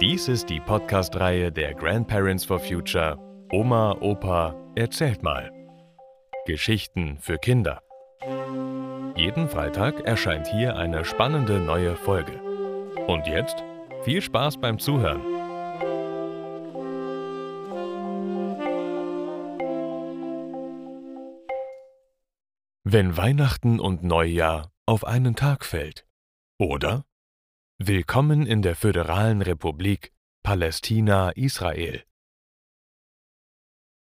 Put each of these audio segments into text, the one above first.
Dies ist die Podcast-Reihe der Grandparents for Future Oma, Opa, erzählt mal. Geschichten für Kinder. Jeden Freitag erscheint hier eine spannende neue Folge. Und jetzt viel Spaß beim Zuhören. Wenn Weihnachten und Neujahr auf einen Tag fällt. Oder Willkommen in der Föderalen Republik Palästina Israel.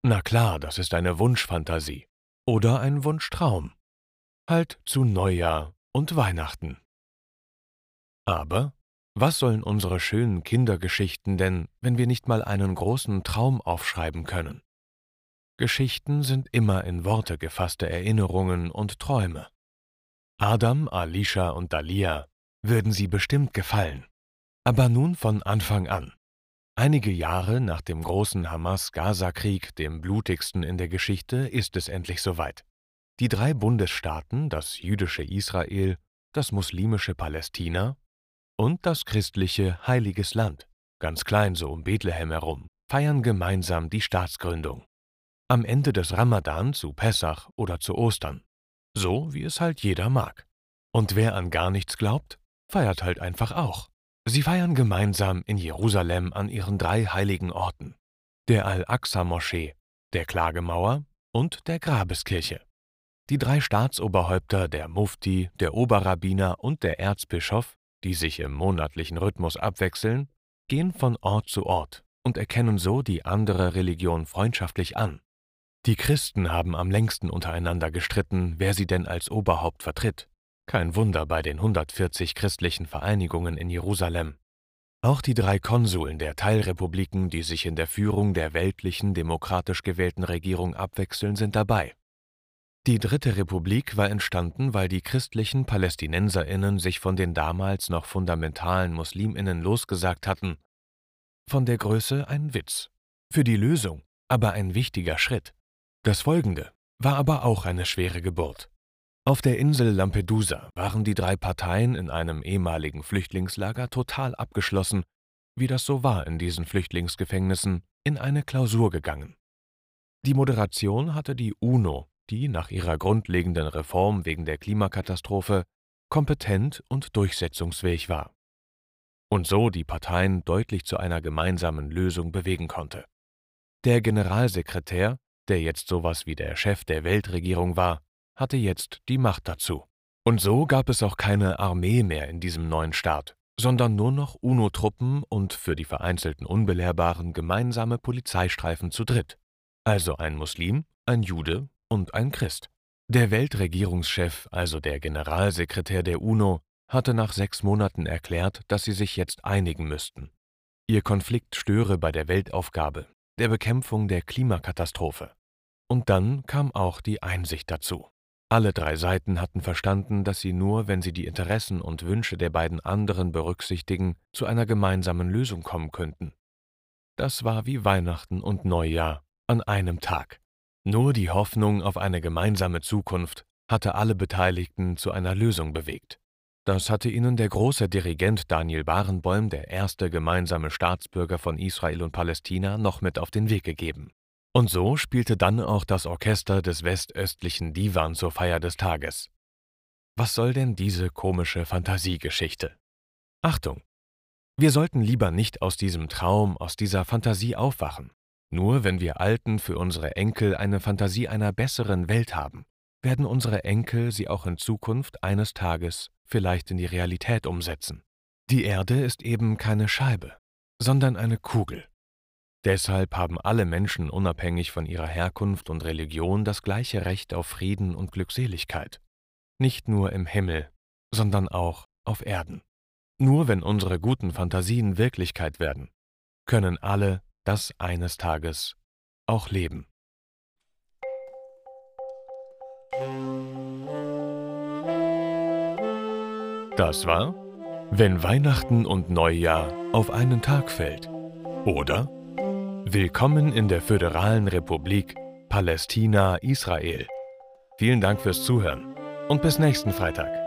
Na klar, das ist eine Wunschfantasie oder ein Wunschtraum. Halt zu Neujahr und Weihnachten. Aber was sollen unsere schönen Kindergeschichten denn, wenn wir nicht mal einen großen Traum aufschreiben können? Geschichten sind immer in Worte gefasste Erinnerungen und Träume. Adam, Alicia und Dalia würden sie bestimmt gefallen. Aber nun von Anfang an. Einige Jahre nach dem großen Hamas-Gaza-Krieg, dem blutigsten in der Geschichte, ist es endlich soweit. Die drei Bundesstaaten, das jüdische Israel, das muslimische Palästina und das christliche Heiliges Land, ganz klein so um Bethlehem herum, feiern gemeinsam die Staatsgründung. Am Ende des Ramadan zu Pessach oder zu Ostern. So wie es halt jeder mag. Und wer an gar nichts glaubt, feiert halt einfach auch. Sie feiern gemeinsam in Jerusalem an ihren drei heiligen Orten, der Al-Aqsa-Moschee, der Klagemauer und der Grabeskirche. Die drei Staatsoberhäupter, der Mufti, der Oberrabbiner und der Erzbischof, die sich im monatlichen Rhythmus abwechseln, gehen von Ort zu Ort und erkennen so die andere Religion freundschaftlich an. Die Christen haben am längsten untereinander gestritten, wer sie denn als Oberhaupt vertritt. Kein Wunder bei den 140 christlichen Vereinigungen in Jerusalem. Auch die drei Konsuln der Teilrepubliken, die sich in der Führung der weltlichen, demokratisch gewählten Regierung abwechseln, sind dabei. Die Dritte Republik war entstanden, weil die christlichen Palästinenserinnen sich von den damals noch fundamentalen Musliminnen losgesagt hatten. Von der Größe ein Witz. Für die Lösung aber ein wichtiger Schritt. Das Folgende war aber auch eine schwere Geburt. Auf der Insel Lampedusa waren die drei Parteien in einem ehemaligen Flüchtlingslager total abgeschlossen, wie das so war in diesen Flüchtlingsgefängnissen, in eine Klausur gegangen. Die Moderation hatte die UNO, die nach ihrer grundlegenden Reform wegen der Klimakatastrophe kompetent und durchsetzungsfähig war und so die Parteien deutlich zu einer gemeinsamen Lösung bewegen konnte. Der Generalsekretär, der jetzt sowas wie der Chef der Weltregierung war, hatte jetzt die Macht dazu. Und so gab es auch keine Armee mehr in diesem neuen Staat, sondern nur noch UNO-Truppen und für die vereinzelten Unbelehrbaren gemeinsame Polizeistreifen zu dritt. Also ein Muslim, ein Jude und ein Christ. Der Weltregierungschef, also der Generalsekretär der UNO, hatte nach sechs Monaten erklärt, dass sie sich jetzt einigen müssten. Ihr Konflikt störe bei der Weltaufgabe, der Bekämpfung der Klimakatastrophe. Und dann kam auch die Einsicht dazu. Alle drei Seiten hatten verstanden, dass sie nur, wenn sie die Interessen und Wünsche der beiden anderen berücksichtigen, zu einer gemeinsamen Lösung kommen könnten. Das war wie Weihnachten und Neujahr an einem Tag. Nur die Hoffnung auf eine gemeinsame Zukunft hatte alle Beteiligten zu einer Lösung bewegt. Das hatte ihnen der große Dirigent Daniel Barenboim, der erste gemeinsame Staatsbürger von Israel und Palästina, noch mit auf den Weg gegeben. Und so spielte dann auch das Orchester des westöstlichen Divan zur Feier des Tages. Was soll denn diese komische Fantasiegeschichte? Achtung! Wir sollten lieber nicht aus diesem Traum, aus dieser Fantasie aufwachen. Nur wenn wir Alten für unsere Enkel eine Fantasie einer besseren Welt haben, werden unsere Enkel sie auch in Zukunft eines Tages vielleicht in die Realität umsetzen. Die Erde ist eben keine Scheibe, sondern eine Kugel. Deshalb haben alle Menschen unabhängig von ihrer Herkunft und Religion das gleiche Recht auf Frieden und Glückseligkeit. Nicht nur im Himmel, sondern auch auf Erden. Nur wenn unsere guten Fantasien Wirklichkeit werden, können alle das eines Tages auch leben. Das war Wenn Weihnachten und Neujahr auf einen Tag fällt oder Willkommen in der Föderalen Republik Palästina Israel Vielen Dank fürs Zuhören und bis nächsten Freitag.